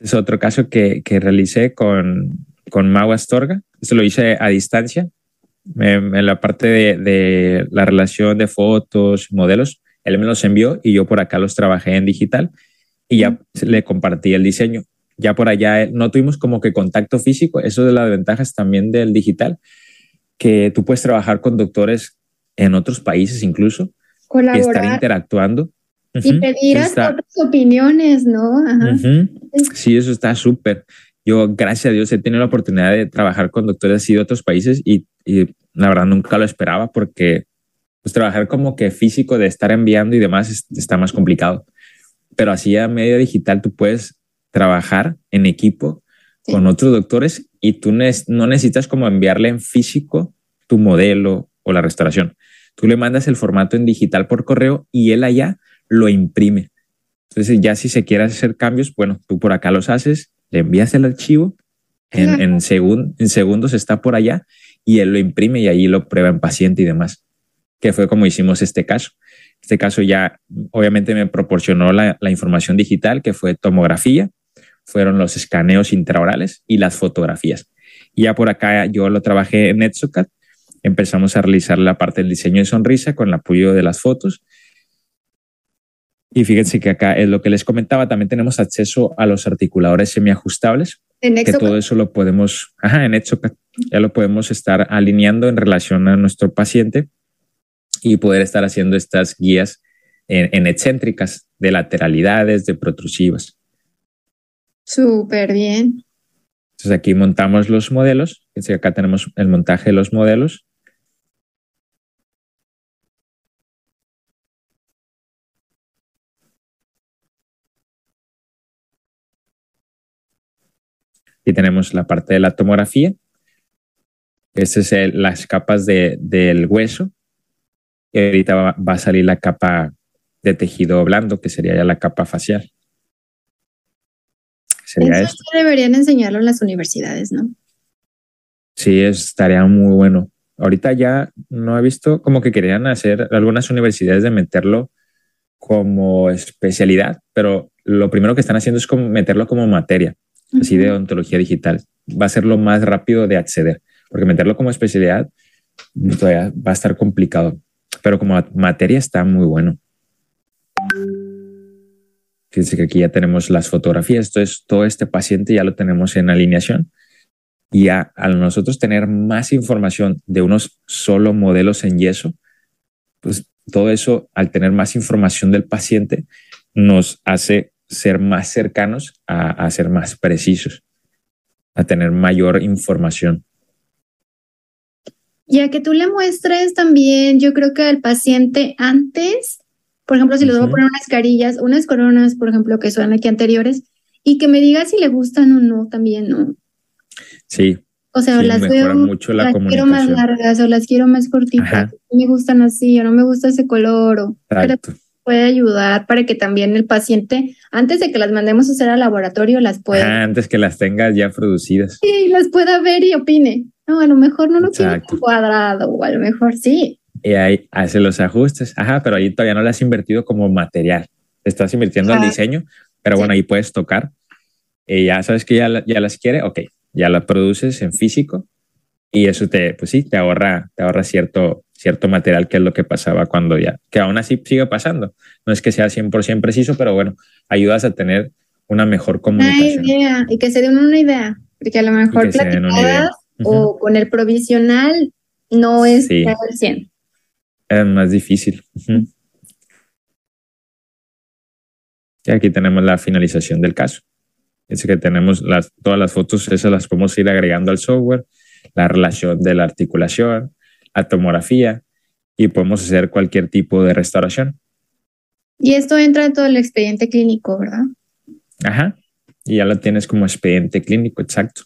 Es otro caso que, que realicé con, con Mau Astorga. Esto lo hice a distancia. En, la parte de, de, la relación de fotos, modelos, él me los envió y yo por acá los trabajé en digital y ya le compartí el diseño. Ya por allá eh, no tuvimos como que contacto físico. Eso de las ventajas también del digital, que tú puedes trabajar con doctores en otros países incluso, Colaborar. y estar interactuando. Y pedir otras opiniones, ¿no? Ajá. Sí, eso está súper. Yo, gracias a Dios, he tenido la oportunidad de trabajar con doctores así de otros países y, y la verdad nunca lo esperaba porque pues, trabajar como que físico de estar enviando y demás es, está más complicado. Pero así a medio digital tú puedes trabajar en equipo sí. con otros doctores y tú ne no necesitas como enviarle en físico tu modelo o la restauración. Tú le mandas el formato en digital por correo y él allá lo imprime. Entonces ya si se quiere hacer cambios, bueno, tú por acá los haces, le envías el archivo, en, en, segun, en segundos está por allá y él lo imprime y ahí lo prueba en paciente y demás, que fue como hicimos este caso. Este caso ya obviamente me proporcionó la, la información digital, que fue tomografía, fueron los escaneos intraorales y las fotografías. Y ya por acá yo lo trabajé en Etsocat, empezamos a realizar la parte del diseño de sonrisa con el apoyo de las fotos. Y fíjense que acá es lo que les comentaba, también tenemos acceso a los articuladores semiajustables, ¿En que todo eso lo podemos, ajá, en Etsocat, ya lo podemos estar alineando en relación a nuestro paciente y poder estar haciendo estas guías en, en excéntricas de lateralidades, de protrusivas. Súper bien. Entonces aquí montamos los modelos. Fíjense acá tenemos el montaje de los modelos. Aquí tenemos la parte de la tomografía. Estas es el, las capas de, del hueso. Y ahorita va, va, a salir la capa de tejido blando, que sería ya la capa facial. Sería Eso esto. deberían enseñarlo en las universidades, ¿no? Sí, estaría muy bueno. Ahorita ya no he visto como que querían hacer algunas universidades de meterlo como especialidad, pero lo primero que están haciendo es como meterlo como materia. Así de ontología digital. Va a ser lo más rápido de acceder, porque meterlo como especialidad todavía va a estar complicado, pero como materia está muy bueno. Fíjense que aquí ya tenemos las fotografías, entonces todo este paciente ya lo tenemos en alineación. Y a, al nosotros tener más información de unos solo modelos en yeso, pues todo eso, al tener más información del paciente, nos hace ser más cercanos a, a ser más precisos, a tener mayor información. Y a que tú le muestres también, yo creo que al paciente antes por ejemplo, si les voy a poner unas carillas, unas coronas, por ejemplo, que son aquí anteriores, y que me diga si le gustan o no también, ¿no? Sí. O sea, sí, las veo, mucho la las quiero más largas o las quiero más cortitas, Ajá. me gustan así o no me gusta ese color, o pero puede ayudar para que también el paciente, antes de que las mandemos a hacer al laboratorio, las pueda. Ajá, antes que las tengas ya producidas. Sí, las pueda ver y opine. No, a lo mejor no lo quiero cuadrado, o a lo mejor sí, y ahí hace los ajustes. Ajá, pero ahí todavía no le has invertido como material. Estás invirtiendo al diseño, pero sí. bueno, ahí puedes tocar. Y ya sabes que ya, ya las quiere, ok, ya la produces en físico y eso te, pues sí, te ahorra, te ahorra cierto, cierto material que es lo que pasaba cuando ya, que aún así sigue pasando. No es que sea 100% preciso, pero bueno, ayudas a tener una mejor comunicación. Una idea, y que se den una idea, porque a lo mejor platicadas uh -huh. o con el provisional no es sí. 100 es más difícil. Uh -huh. Y aquí tenemos la finalización del caso. Es que tenemos las, todas las fotos, esas las podemos ir agregando al software, la relación de la articulación, la tomografía y podemos hacer cualquier tipo de restauración. Y esto entra en todo el expediente clínico, ¿verdad? Ajá. Y ya lo tienes como expediente clínico, exacto.